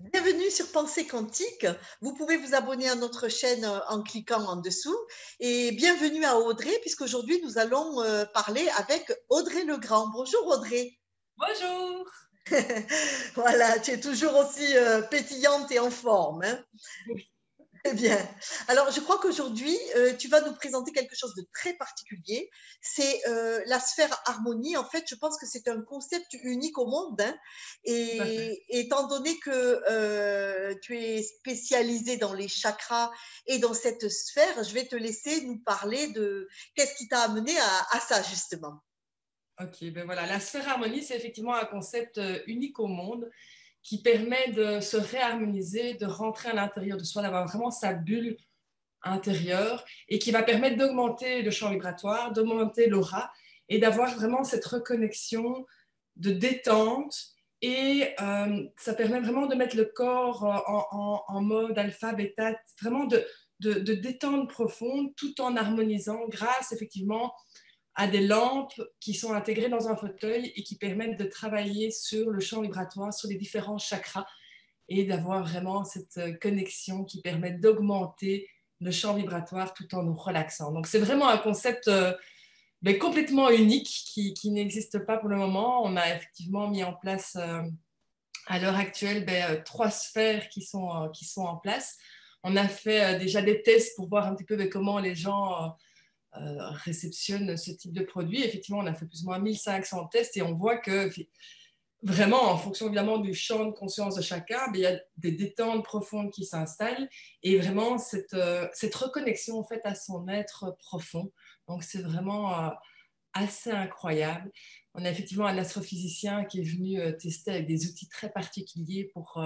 Bienvenue sur Pensée Quantique. Vous pouvez vous abonner à notre chaîne euh, en cliquant en dessous. Et bienvenue à Audrey, puisqu'aujourd'hui nous allons euh, parler avec Audrey Legrand. Bonjour Audrey. Bonjour. voilà, tu es toujours aussi euh, pétillante et en forme. Hein Très bien. Alors, je crois qu'aujourd'hui, euh, tu vas nous présenter quelque chose de très particulier. C'est euh, la sphère harmonie. En fait, je pense que c'est un concept unique au monde. Hein. Et étant donné que euh, tu es spécialisé dans les chakras et dans cette sphère, je vais te laisser nous parler de qu'est-ce qui t'a amené à, à, ça, justement. Ok, ben voilà. La sphère harmonie, c'est effectivement un concept unique au monde qui permet de se réharmoniser, de rentrer à l'intérieur de soi, d'avoir vraiment sa bulle intérieure et qui va permettre d'augmenter le champ vibratoire, d'augmenter l'aura et d'avoir vraiment cette reconnexion de détente. Et euh, ça permet vraiment de mettre le corps en, mode alpha, bêta, vraiment de, de détente profonde tout en harmonisant grâce effectivement à des lampes qui sont intégrées dans un fauteuil et qui permettent de travailler sur le champ vibratoire, sur les différents chakras et d'avoir vraiment cette euh, connexion qui permet d'augmenter le champ vibratoire tout en nous relaxant. Donc c'est vraiment un concept euh, ben, complètement unique qui, n'existe pas pour le moment. On a effectivement mis en place euh, à l'heure actuelle ben, trois sphères qui sont, qui sont en place. On a fait déjà des tests pour voir un petit peu ben, comment les gens euh, réceptionne ce type de produit. Effectivement, on a fait plus ou moins 1500 tests et on voit que vraiment, en fonction évidemment du champ de conscience de chacun, ben, il y a des détentes profondes qui s'installent et vraiment cette, euh, reconnexion en fait à son être profond. Donc, c'est vraiment euh, assez incroyable. On a effectivement un astrophysicien qui est venu tester avec des outils très particuliers pour,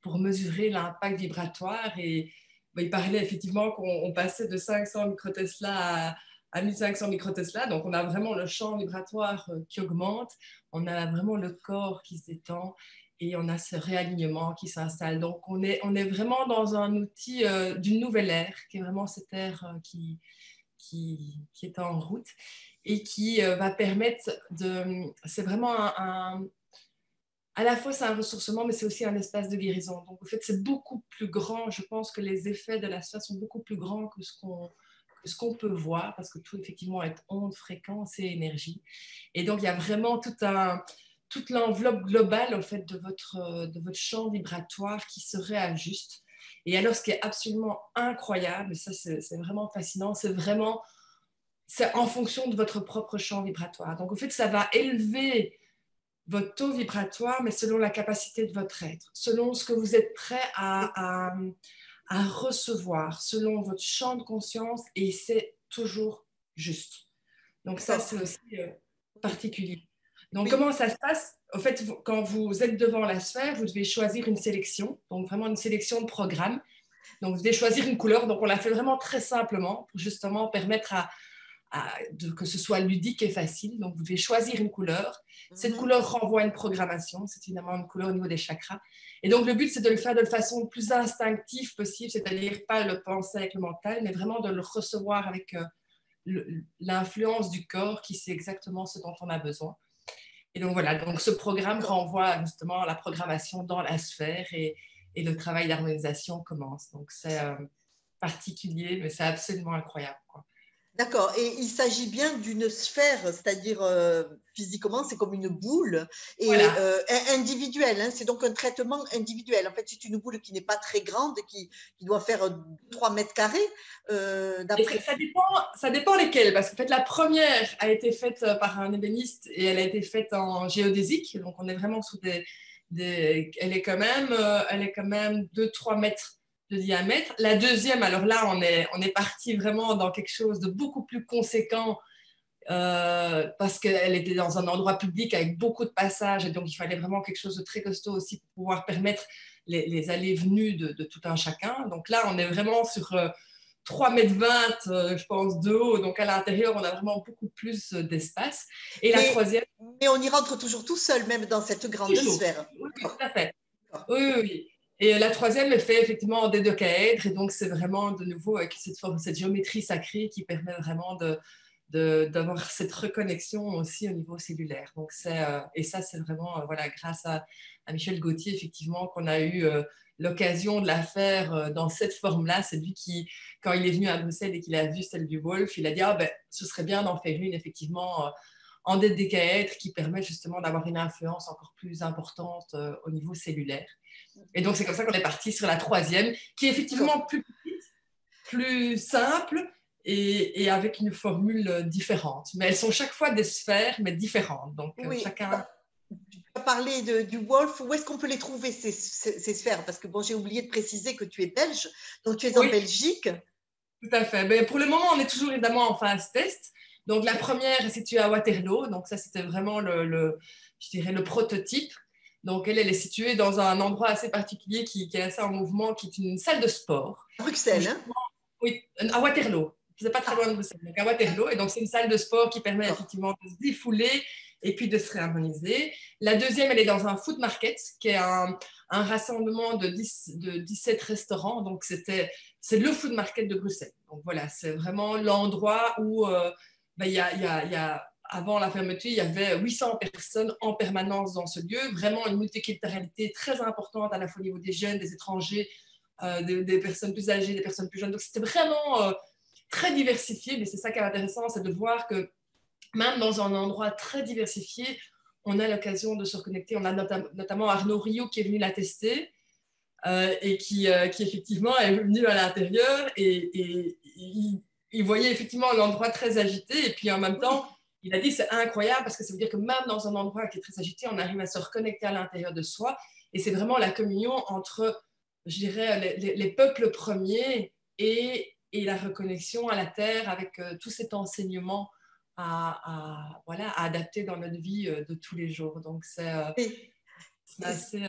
pour mesurer l'impact vibratoire et il parlait effectivement qu'on passait de 500 microtesla à, 1500 microtesla. Donc, on a vraiment le champ vibratoire euh, qui augmente, on a vraiment le corps qui se détend et on a ce réalignement qui s'installe. Donc, on est, on est vraiment dans un outil euh, d'une nouvelle ère, qui est vraiment cette ère euh, qui, qui, est en route et qui va permettre de... C'est vraiment un à la fois c'est un ressourcement, mais c'est aussi un espace de guérison. Donc, en fait, c'est beaucoup plus grand. Je pense que les effets de la sphère sont beaucoup plus grands que ce qu'on peut voir, parce que tout, effectivement, est onde, fréquence et énergie. Et donc, il y a vraiment toute l'enveloppe globale, au fait, de votre, de votre champ vibratoire qui se réajuste. Et alors, ce qui est absolument incroyable, ça, c'est vraiment fascinant, c'est vraiment, c'est en fonction de votre propre champ vibratoire. Donc, en fait, ça va élever votre taux vibratoire, mais selon la capacité de votre être, selon ce que vous êtes prêt à, à, recevoir, selon votre champ de conscience, et c'est toujours juste. Donc ça, c'est aussi euh, particulier. Donc comment ça se passe? En fait, quand vous êtes devant la sphère, vous devez choisir une sélection, donc vraiment une sélection de programmes. Donc vous devez choisir une couleur. Donc on l'a fait vraiment très simplement pour justement permettre à, que ce soit ludique et facile. Donc, vous devez choisir une couleur. Cette mhm. couleur renvoie une programmation. C'est évidemment une couleur au niveau des chakras. Et donc, le but, c'est de le faire de façon le plus instinctive possible, c'est-à-dire pas le penser avec le mental, mais vraiment de le recevoir avec euh, l'influence du corps qui sait exactement ce dont on a besoin. Et donc, voilà. Donc, ce programme renvoie justement à la programmation dans la sphère et, le travail d'harmonisation commence. Donc, c'est euh, particulier, mais c'est absolument incroyable. Quoi. D'accord. Et il s'agit bien d'une sphère, c'est-à-dire euh, physiquement, c'est comme une boule et euh, individuelle. Hein. c'est donc un traitement individuel. En fait, c'est une boule qui n'est pas très grande, qui, qui doit faire 3 mètres carrés. Euh, ça, dépend, ça dépend lesquelles, parce que fait, la première a été faite par un ébéniste et elle a été faite en géodésique. Donc, on est vraiment sous des, des elle est quand même, elle est quand même 2-3 mètres de diamètre. La deuxième, alors là, on est, on est parti vraiment dans quelque chose de beaucoup plus conséquent euh, parce qu'elle était dans un endroit public avec beaucoup de passages et donc il fallait vraiment quelque chose de très costaud aussi pour pouvoir permettre les, allées-venues de, tout un chacun. Donc là, on est vraiment sur 3 euh, mètres 20, euh, je pense, de haut. Donc à l'intérieur, on a vraiment beaucoup plus d'espace. Et la troisième. Mais on y rentre toujours tout seul, même dans cette grande sphère. Oui, tout à fait. Oui, oui. Et la troisième est fait effectivement en dédocaèdre. Et donc, c'est vraiment de nouveau avec cette, forme, cette géométrie sacrée qui permet vraiment d'avoir cette reconnexion aussi au niveau cellulaire. Donc et ça, c'est vraiment voilà, grâce à, Michel Gauthier, effectivement, qu'on a eu l'occasion de la faire dans cette forme-là. C'est lui qui, quand il est venu à Bruxelles et qu'il a vu celle du Wolf, il a dit ah, ben, ce serait bien d'en faire une, effectivement, en dédécaèdre qui permet justement d'avoir une influence encore plus importante au niveau cellulaire. Et donc, c'est comme ça qu'on est parti sur la troisième, qui est effectivement plus petite, plus simple et, avec une formule différente. Mais elles sont chaque fois des sphères, mais différentes. Donc, oui. chacun. Tu as parlé du Wolf. Où est-ce qu'on peut les trouver, ces, sphères? Parce que bon, j'ai oublié de préciser que tu es belge, donc tu es en Belgique. Tout à fait. Mais pour le moment, on est toujours évidemment en phase test. Donc, la première est située à Waterloo. Donc, ça, c'était vraiment le, je dirais, le prototype. Donc, elle, elle est située dans un endroit assez particulier qui, est assez en mouvement, qui est une salle de sport. Bruxelles, hein? Oui, à Waterloo. C'est pas très loin de Bruxelles, donc à Waterloo. Et donc, c'est une salle de sport qui permet effectivement de se défouler et puis de se réharmoniser. La deuxième, elle est dans un food market, qui est un, rassemblement de, 10, de 17 restaurants. Donc, c'était, c'est le food market de Bruxelles. Donc, voilà, c'est vraiment l'endroit où euh, ben, y, a, avant la fermeture, il y avait 800 personnes en permanence dans ce lieu, vraiment une multiculturalité très importante à la fois au niveau des jeunes, des étrangers, euh, des, personnes plus âgées, des personnes plus jeunes. Donc c'était vraiment euh, très diversifié, mais c'est ça qui est intéressant, c'est de voir que même dans un endroit très diversifié, on a l'occasion de se reconnecter. On a notamment Arnaud Rio qui est venu la tester euh, et qui, effectivement est venu à l'intérieur et, et il, il voyait effectivement l'endroit très agité et puis en même temps il a dit c'est incroyable parce que ça veut dire que même dans un endroit qui est très agité, on arrive à se reconnecter à l'intérieur de soi. Et c'est vraiment la communion entre, je dirais, les, peuples premiers et, et, la reconnexion à la terre avec euh, tout cet enseignement à, voilà, à adapter dans notre vie euh, de tous les jours. Donc c'est euh, assez,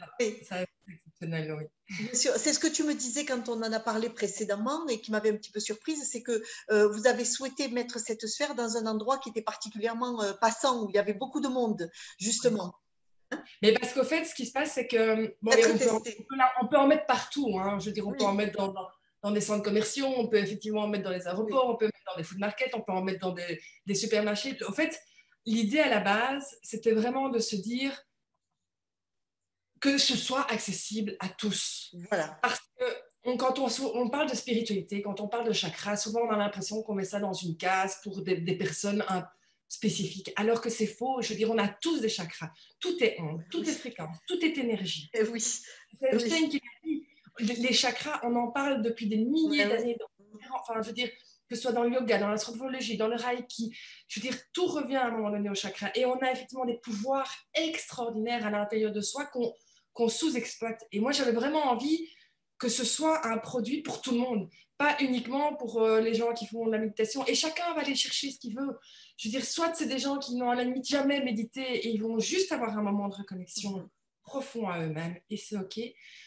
C'est ce que tu me disais quand on en a parlé précédemment et qui m'avait un petit peu surprise, c'est que euh, vous avez souhaité mettre cette sphère dans un endroit qui était particulièrement euh, passant, où il y avait beaucoup de monde, justement. Mais parce qu'au fait, ce qui se passe, c'est que on, peut, en mettre partout. Hein. Je veux dire, on peut en mettre dans, dans, des centres commerciaux, on peut effectivement en mettre dans les aéroports, on peut en mettre dans des food markets, on peut en mettre dans des, des supermarchés. Au fait, l'idée à la base, c'était vraiment de se dire que ce soit accessible à tous. Voilà. Parce que quand on, on, parle de spiritualité, quand on parle de chakra, souvent on a l'impression qu'on met ça dans une case pour des, personnes spécifiques, alors que c'est faux. Je veux dire, on a tous des chakras. Tout est onde, tout est fréquence, tout est énergie. Et oui. Les chakras, on en parle depuis des milliers d'années. Enfin, je veux dire, que ce soit dans le yoga, dans l'astrologie, dans le reiki, je veux dire, tout revient à un moment donné au chakra. Et on a effectivement des pouvoirs extraordinaires à l'intérieur de soi qu'on qu'on sous-exploite. Et moi, j'avais vraiment envie que ce soit un produit pour tout le monde, pas uniquement pour euh, les gens qui font la méditation. Et chacun va aller chercher ce qu'il veut. Je veux dire, soit c'est des gens qui n'ont à la limite jamais médité et ils vont juste avoir un moment de reconnexion profond à eux-mêmes et c'est OK.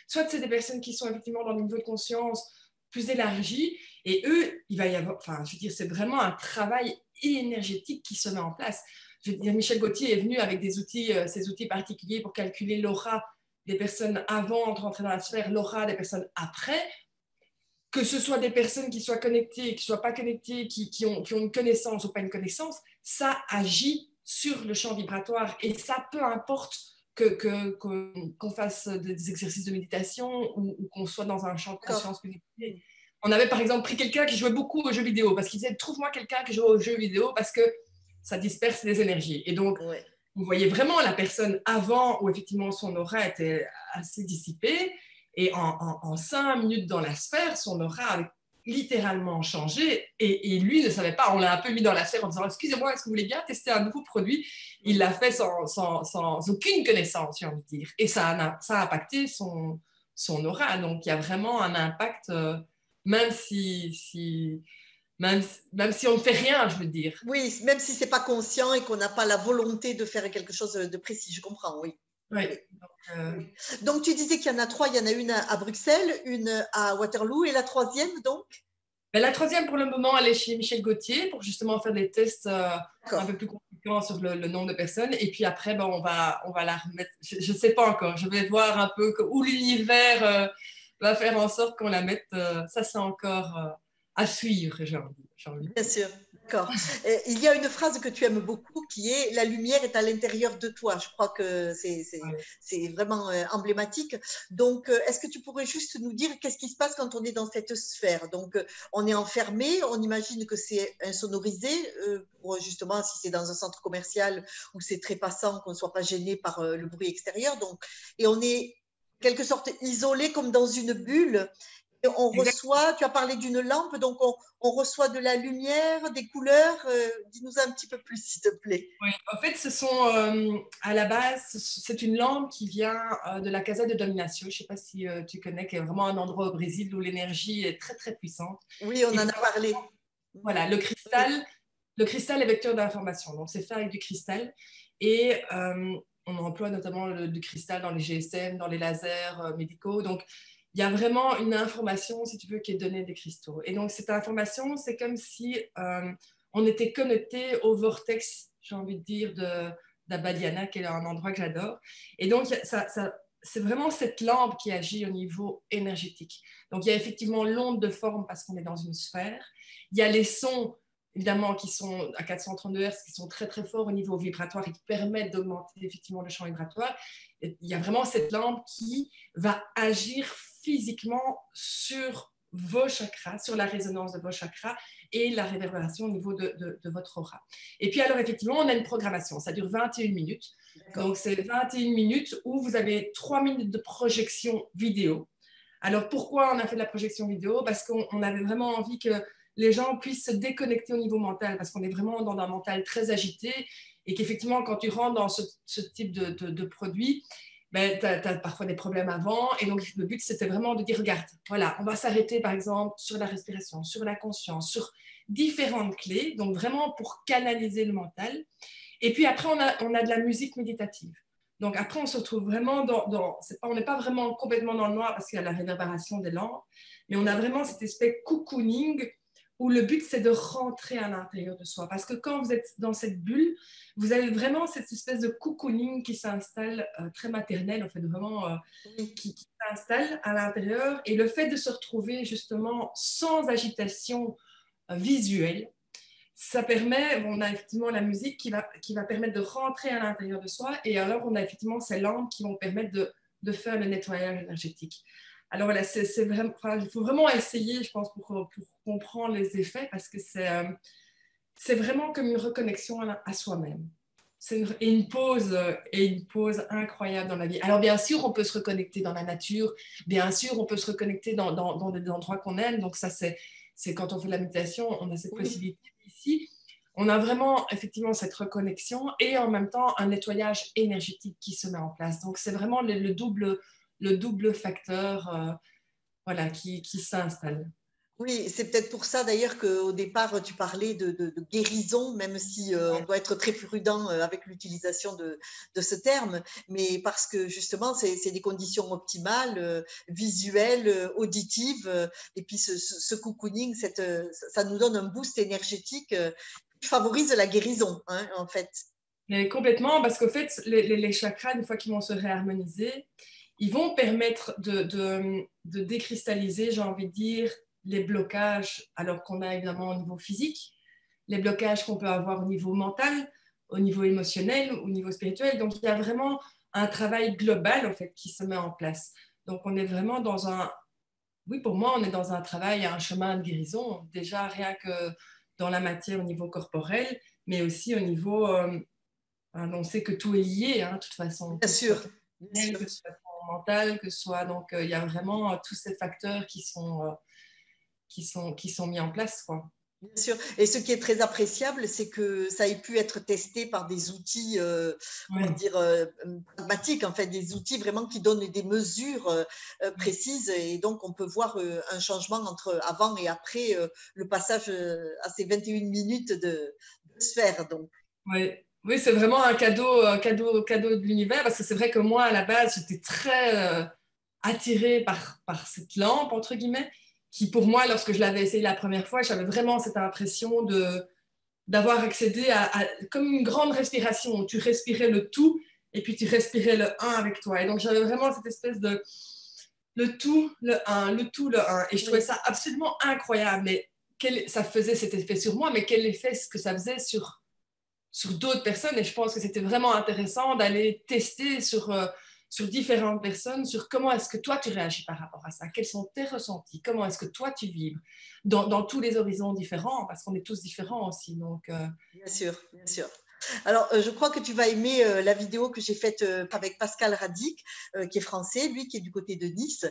Soit c'est des personnes qui sont effectivement dans un niveau de conscience plus élargi et eux, il va y avoir, enfin, je veux dire, c'est vraiment un travail énergétique qui se met en place. Je veux dire, Michel Gauthier est venu avec des outils, euh, ces outils particuliers pour calculer l'aura des personnes avant de rentrer dans la sphère, l'aura des personnes après, que ce soit des personnes qui soient connectées, qui ne soient pas connectées, qui, qui, ont, qui, ont, une connaissance ou pas une connaissance, ça agit sur le champ vibratoire. Et ça, peu importe qu'on que, fasse des exercices de méditation ou, qu'on soit dans un champ de conscience On avait par exemple pris quelqu'un qui jouait beaucoup aux jeux vidéo parce qu'il disait trouve-moi quelqu'un qui joue aux jeux vidéo parce que ça disperse les énergies. Et donc, vous voyez vraiment la personne avant où effectivement son aura était assez dissipée et en, cinq minutes dans la sphère, son aura a littéralement changé et, lui ne savait pas. On l'a un peu mis dans la sphère en disant Excusez-moi, est-ce que vous voulez bien tester un nouveau produit? Il l'a fait sans, sans, aucune connaissance, j'ai envie de dire. Et ça a, ça a impacté son, son aura. Donc il y a vraiment un impact, euh, même si, si même, même, si on ne fait rien, je veux dire. Oui, même si ce n'est pas conscient et qu'on n'a pas la volonté de faire quelque chose de précis, je comprends, oui. Oui. Donc, euh, donc tu disais qu'il y en a trois, il y en a une à Bruxelles, une à Waterloo et la troisième donc? Ben, La troisième pour le moment, elle est chez Michel Gauthier pour justement faire des tests euh, un peu plus compliqués sur le, nombre de personnes. Et puis après, ben, on, va, on va la remettre, je ne sais pas encore, je vais voir un peu où l'univers euh, va faire en sorte qu'on la mette. ça, c'est encore à suivre, j'ai envie, Bien sûr. D'accord. Il y a une phrase que tu aimes beaucoup qui est La lumière est à l'intérieur de toi. Je crois que c'est vraiment euh, emblématique. Donc, euh, est-ce que tu pourrais juste nous dire qu'est-ce qui se passe quand on est dans cette sphère? Donc, euh, on est enfermé, on imagine que c'est insonorisé, pour justement, si c'est dans un centre commercial où c'est très passant, qu'on ne soit pas gêné par le bruit extérieur. Donc, et on est quelque sorte isolé comme dans une bulle on reçoit, tu as parlé d'une lampe, donc on, reçoit de la lumière, des couleurs. Euh, dis-nous un petit peu plus, s'il te plaît. Oui, en fait, ce sont, euh, à la base, c'est une lampe qui vient euh, de la Casa de Domination. Je ne sais pas si tu connais, qui est vraiment un endroit au Brésil où l'énergie est très, très puissante. Oui, on en a parlé. Voilà, le cristal, le cristal est vecteur d'information. Donc, c'est fait avec du cristal. Et on emploie notamment le, du cristal dans les GSM, dans les lasers médicaux. Donc, il y a vraiment une information, si tu veux, qui est donnée des cristaux. Et donc, cette information, c'est comme si euh, on était connecté au vortex, j'ai envie de dire, de d'Abadiana, qui est un endroit que j'adore. Et donc, ça, c'est vraiment cette lampe qui agit au niveau énergétique. Donc, il y a effectivement l'onde de forme parce qu'on est dans une sphère. Il y a les sons, évidemment, qui sont à 432 Hz, qui sont très, très forts au niveau vibratoire et qui permettent d'augmenter effectivement le champ vibratoire. il y a vraiment cette lampe qui va agir physiquement sur vos chakras, sur la résonance de vos chakras et la réverbération au niveau de, votre aura. Et puis alors effectivement, on a une programmation, ça dure 21 minutes. Donc c'est 21 minutes où vous avez 3 minutes de projection vidéo. Alors pourquoi on a fait de la projection vidéo? Parce qu'on avait vraiment envie que les gens puissent se déconnecter au niveau mental, parce qu'on est vraiment dans un mental très agité et qu'effectivement, quand tu rentres dans ce, type de, de produit, ben, tu as, parfois des problèmes avant. Et donc, le but, c'était vraiment de dire, regarde, voilà, on va s'arrêter, par exemple, sur la respiration, sur la conscience, sur différentes clés, donc vraiment pour canaliser le mental. Et puis après, on a, on a de la musique méditative. Donc après, on se retrouve vraiment dans... on n'est pas vraiment complètement dans le noir parce qu'il y a la réverbération des lampes, mais on a vraiment cet aspect cocooning où le but, c'est de rentrer à l'intérieur de soi. Parce que quand vous êtes dans cette bulle, vous avez vraiment cette espèce de cocooning qui s'installe, euh, très maternel, en fait, vraiment, euh, qui, s'installe à l'intérieur. Et le fait de se retrouver justement sans agitation euh, visuelle, ça permet, on a effectivement la musique qui va, qui va permettre de rentrer à l'intérieur de soi. Et alors, on a effectivement ces lampes qui vont permettre de, de faire le nettoyage énergétique. Alors voilà, c'est vraiment, il faut vraiment essayer, je pense, pour, comprendre les effets parce que c'est euh, c'est vraiment comme une reconnexion à, soi-même. C'est une, et une pause et une pause incroyable dans la vie. Alors bien sûr, on peut se reconnecter dans la nature, bien sûr, on peut se reconnecter dans, dans, des endroits qu'on aime. Donc ça, c'est quand on fait la méditation, on a cette possibilité ici. On a vraiment effectivement cette reconnexion et en même temps un nettoyage énergétique qui se met en place. Donc c'est vraiment le double le double facteur euh, voilà, qui, qui s'installe. Oui, c'est peut-être pour ça d'ailleurs qu'au départ, tu parlais de, guérison, même si euh, on doit être très prudent euh, avec l'utilisation de, de, ce terme, mais parce que justement, c'est des conditions optimales, visuelles, auditives, et puis ce, ce, cocooning, cette, ça nous donne un boost énergétique qui favorise la guérison, hein, en fait. Mais complètement, parce qu'au fait, les, les, chakras, une fois qu'ils vont se réharmoniser, ils vont permettre de, de, décristalliser, j'ai envie de dire, les blocages, alors qu'on a évidemment au niveau physique, les blocages qu'on peut avoir au niveau mental, au niveau émotionnel, au niveau spirituel. Donc, il y a vraiment un travail global, en fait, qui se met en place. Donc, on est vraiment dans un... Oui, pour moi, on est dans un travail, un chemin de guérison, déjà rien que dans la matière au niveau corporel, mais aussi au niveau... Euh, on sait que tout est lié, hein, de toute façon. Bien sûr. Bien sûr mental, que ce soit. Donc, euh, il y a vraiment euh, tous ces facteurs qui sont, euh, qui sont, qui sont mis en place. Quoi. Bien sûr. Et ce qui est très appréciable, c'est que ça ait pu être testé par des outils, on dire, pragmatiques, en fait, des outils vraiment qui donnent des mesures précises. Et donc, on peut voir un changement entre avant et après le passage à ces 21 minutes de, de sphère. Donc. Oui, oui, c'est vraiment un cadeau, un cadeau, cadeau de l'univers parce que c'est vrai que moi, à la base, j'étais très euh, attirée par, par cette lampe, entre guillemets, qui pour moi, lorsque je l'avais essayé la première fois, j'avais vraiment cette impression de d'avoir accédé à, comme une grande respiration où tu respirais le tout et puis tu respirais le un avec toi. Et donc j'avais vraiment cette espèce de le tout, le un, le tout, le un. Et je trouvais ça absolument incroyable. Mais quel, ça faisait cet effet sur moi, mais quel effet ce que ça faisait sur, sur d'autres personnes. Et je pense que c'était vraiment intéressant d'aller tester sur, euh, sur différentes personnes, sur comment est-ce que toi tu réagis par rapport à ça, quels sont tes ressentis, comment est-ce que toi tu vibres? Dans, dans tous les horizons différents, parce qu'on est tous différents aussi. Donc, euh, Bien sûr, bien sûr. Alors, euh, je crois que tu vas aimer euh, la vidéo que j'ai faite euh, avec Pascal Radic, qui est français, lui qui est du côté de Nice,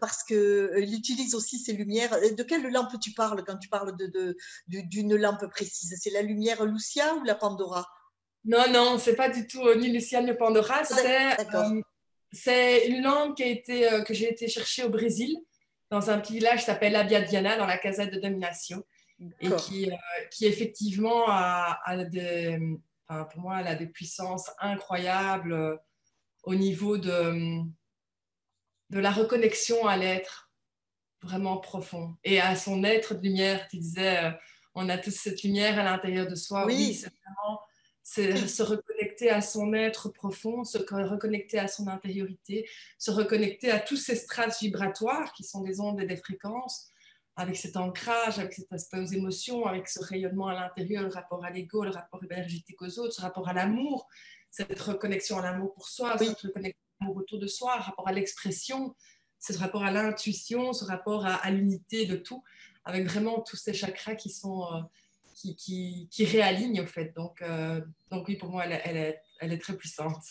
parce qu'il utilise aussi ces lumières. De quelle lampe tu parles quand tu parles d'une de, lampe précise? C'est la lumière Lucia ou la Pandora? Non, non, c'est pas du tout ni Lucia ni Pandora. C'est une lampe qui a été, que j'ai été chercher au Brésil, dans un petit village qui s'appelle Abia Diana, dans la casette de domination et qui, qui effectivement a, a des, pour moi, elle a des puissances incroyables euh, au niveau de, de la reconnexion à l'être vraiment profond et à son être de lumière. Tu disais, euh, on a tous cette lumière à l'intérieur de soi. Oui, c'est vraiment se reconnecter à son être profond, se reconnecter à son intériorité, se reconnecter à tous ces strates vibratoires qui sont des ondes et des fréquences avec cet ancrage, avec cet aspect aux émotions, avec ce rayonnement à l'intérieur, le rapport à l'ego, le rapport énergétique aux autres, ce rapport à l'amour, cette reconnexion à l'amour pour soi, cette reconnexion à l'amour autour de soi, le rapport à l'expression, ce rapport à l'intuition, ce rapport à, l'unité de tout, avec vraiment tous ces chakras qui sont euh, qui, qui, qui, réalignent au fait. Donc, euh, donc oui, pour moi, elle, elle, est, elle est très puissante.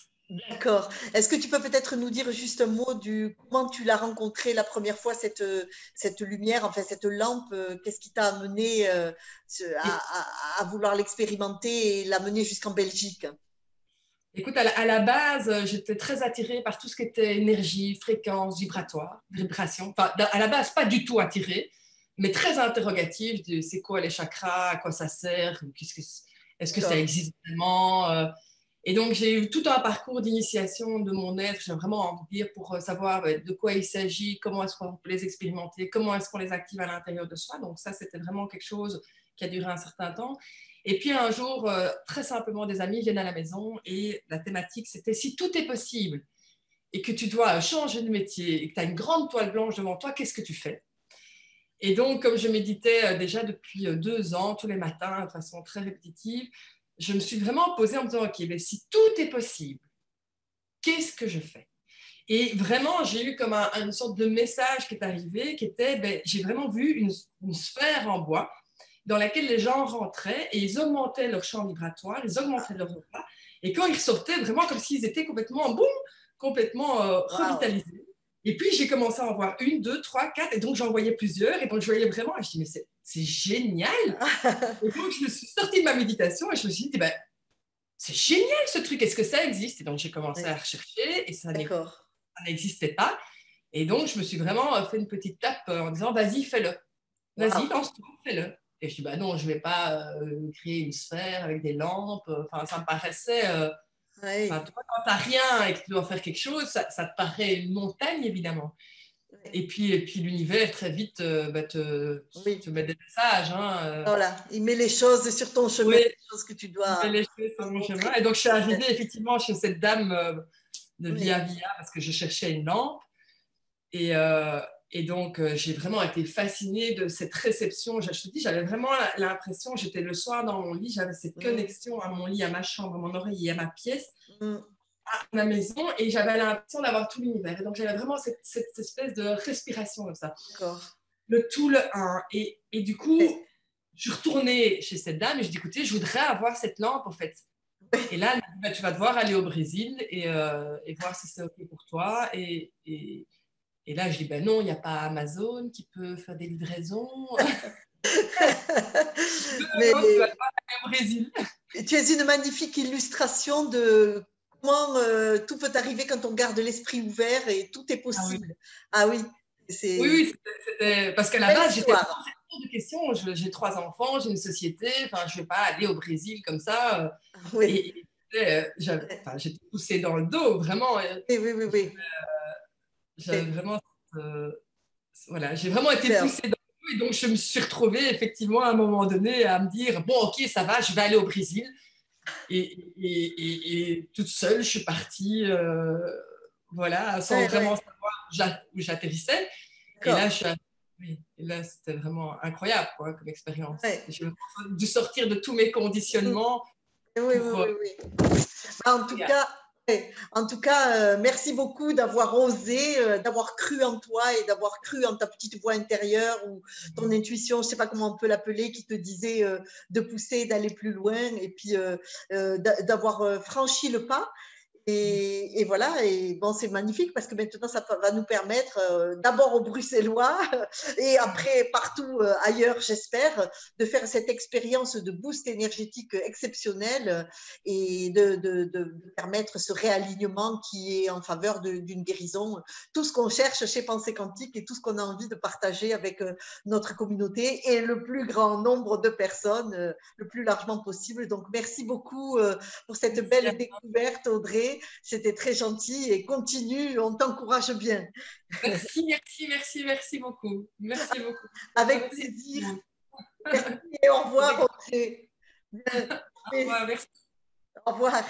D'accord. Est-ce que tu peux peut-être nous dire juste un mot du comment tu l'as rencontrée la première fois, cette, cette lumière, enfin cette lampe euh, Qu'est-ce qui t'a amené euh, à, vouloir l'expérimenter et l'amener jusqu'en Belgique? Écoute, à la, base, j'étais très attirée par tout ce qui était énergie, fréquence, vibratoire, vibration. Enfin, à la base, pas du tout attirée, mais très interrogative de c'est quoi les chakras, à quoi ça sert, est-ce que ça existe vraiment euh, et donc, j'ai eu tout un parcours d'initiation de mon être, j'ai vraiment envie de dire, pour euh, savoir euh, de quoi il s'agit, comment est-ce qu'on peut les expérimenter, comment est-ce qu'on les active à l'intérieur de soi. Donc, ça, c'était vraiment quelque chose qui a duré un certain temps. Et puis, un jour, euh, très simplement, des amis viennent à la maison et la thématique, c'était si tout est possible et que tu dois changer de métier et que tu as une grande toile blanche devant toi, qu'est-ce que tu fais? Et donc, comme je méditais déjà depuis deux ans, tous les matins, de façon très répétitive, je me suis vraiment posée en me disant, OK, mais si tout est possible, qu'est-ce que je fais? Et vraiment, j'ai eu comme un, une sorte de message qui est arrivé, qui était, ben, j'ai vraiment vu une, sphère en bois dans laquelle les gens rentraient et ils augmentaient leur champ vibratoire, ils augmentaient leur repas, et quand ils sortaient, vraiment comme s'ils étaient complètement, boum, complètement euh, revitalisés. Et puis, j'ai commencé à en voir une, deux, trois, quatre, et donc j'en voyais plusieurs, et donc je voyais vraiment, et je dis, mais c'est c'est génial. et donc, je me suis sortie de ma méditation et je me suis dit, ben, c'est génial ce truc, est-ce que ça existe? Et donc, j'ai commencé à rechercher et ça n'existait pas. Et donc, je me suis vraiment euh, fait une petite tape euh, en disant, vas-y, fais-le. Vas-y, lance-toi, fais-le. Et je dis, bah non, je ne vais pas euh, créer une sphère avec des lampes. Enfin, ça me paraissait. toi, quand tu n'as rien et que tu dois faire quelque chose, ça, ça, te paraît une montagne, évidemment. Et puis, et puis l'univers, très vite, euh, bah, te, te, met des messages. Hein, euh. Voilà, il met les choses sur ton chemin, les choses que tu dois. Il met les choses sur mon chemin. Et donc, je suis arrivée effectivement chez cette dame euh, de Via Via parce que je cherchais une lampe. Et, et donc, j'ai vraiment été fascinée de cette réception. Je, te dis, j'avais vraiment l'impression, j'étais le soir dans mon lit, j'avais cette mm. connexion à mon lit, à ma chambre, à mon oreille et à ma pièce. Mm à ma maison et j'avais l'impression d'avoir tout l'univers. Et donc j'avais vraiment cette, cette, espèce de respiration comme ça. Le tout, le un. Et, et du coup, je suis retournée chez cette dame et je dis écoutez, je voudrais avoir cette lampe en fait. Et là, bah, tu vas devoir aller au Brésil et, euh, et voir si c'est OK pour toi. Et, et, et là, je dis ben non, il n'y a pas Amazon qui peut faire des livraisons. Mais... tu vas devoir aller au Brésil. Tu es une magnifique illustration de euh, tout peut arriver quand on garde l'esprit ouvert et tout est possible. Ah oui. Ah oui, oui, c'était parce qu'à la base, j'étais de questions. J'ai trois enfants, j'ai une société. Enfin, je ne vais pas aller au Brésil comme ça. Euh, oui. Et, euh, j'étais poussée dans le dos, vraiment. Oui, oui, oui. oui. J'avais vraiment. voilà, j'ai vraiment été poussée dans le dos. Et donc, je me suis retrouvée effectivement à un moment donné à me dire bon, ok, ça va, je vais aller au Brésil. Et, toute seule, je suis partie, euh, voilà, sans vraiment savoir où j'atterrissais. Et là, je suis Oui, et là, c'était vraiment incroyable quoi, comme expérience. J'ai dû sortir de tous mes conditionnements. Oui, oui, oui, oui. En tout cas, en tout cas, euh, merci beaucoup d'avoir osé, euh, d'avoir cru en toi et d'avoir cru en ta petite voix intérieure ou ton intuition, je ne sais pas comment on peut l'appeler, qui te disait euh, de pousser, d'aller plus loin et puis d'avoir franchi le pas. Et, voilà, et bon, c'est magnifique parce que maintenant, ça va nous permettre, euh, d'abord aux Bruxellois et après partout euh, ailleurs, j'espère, de faire cette expérience de boost énergétique exceptionnelle et de, de, permettre ce réalignement qui est en faveur d'une guérison. Tout ce qu'on cherche chez Pensée Quantique et tout ce qu'on a envie de partager avec euh, notre communauté et le plus grand nombre de personnes, le plus largement possible. Donc, merci beaucoup pour cette belle découverte, Audrey. C'était très gentil et continue, on t'encourage bien. Merci, merci, merci, merci beaucoup. Merci beaucoup. Avec plaisir. et au revoir. Au revoir, merci. Au revoir.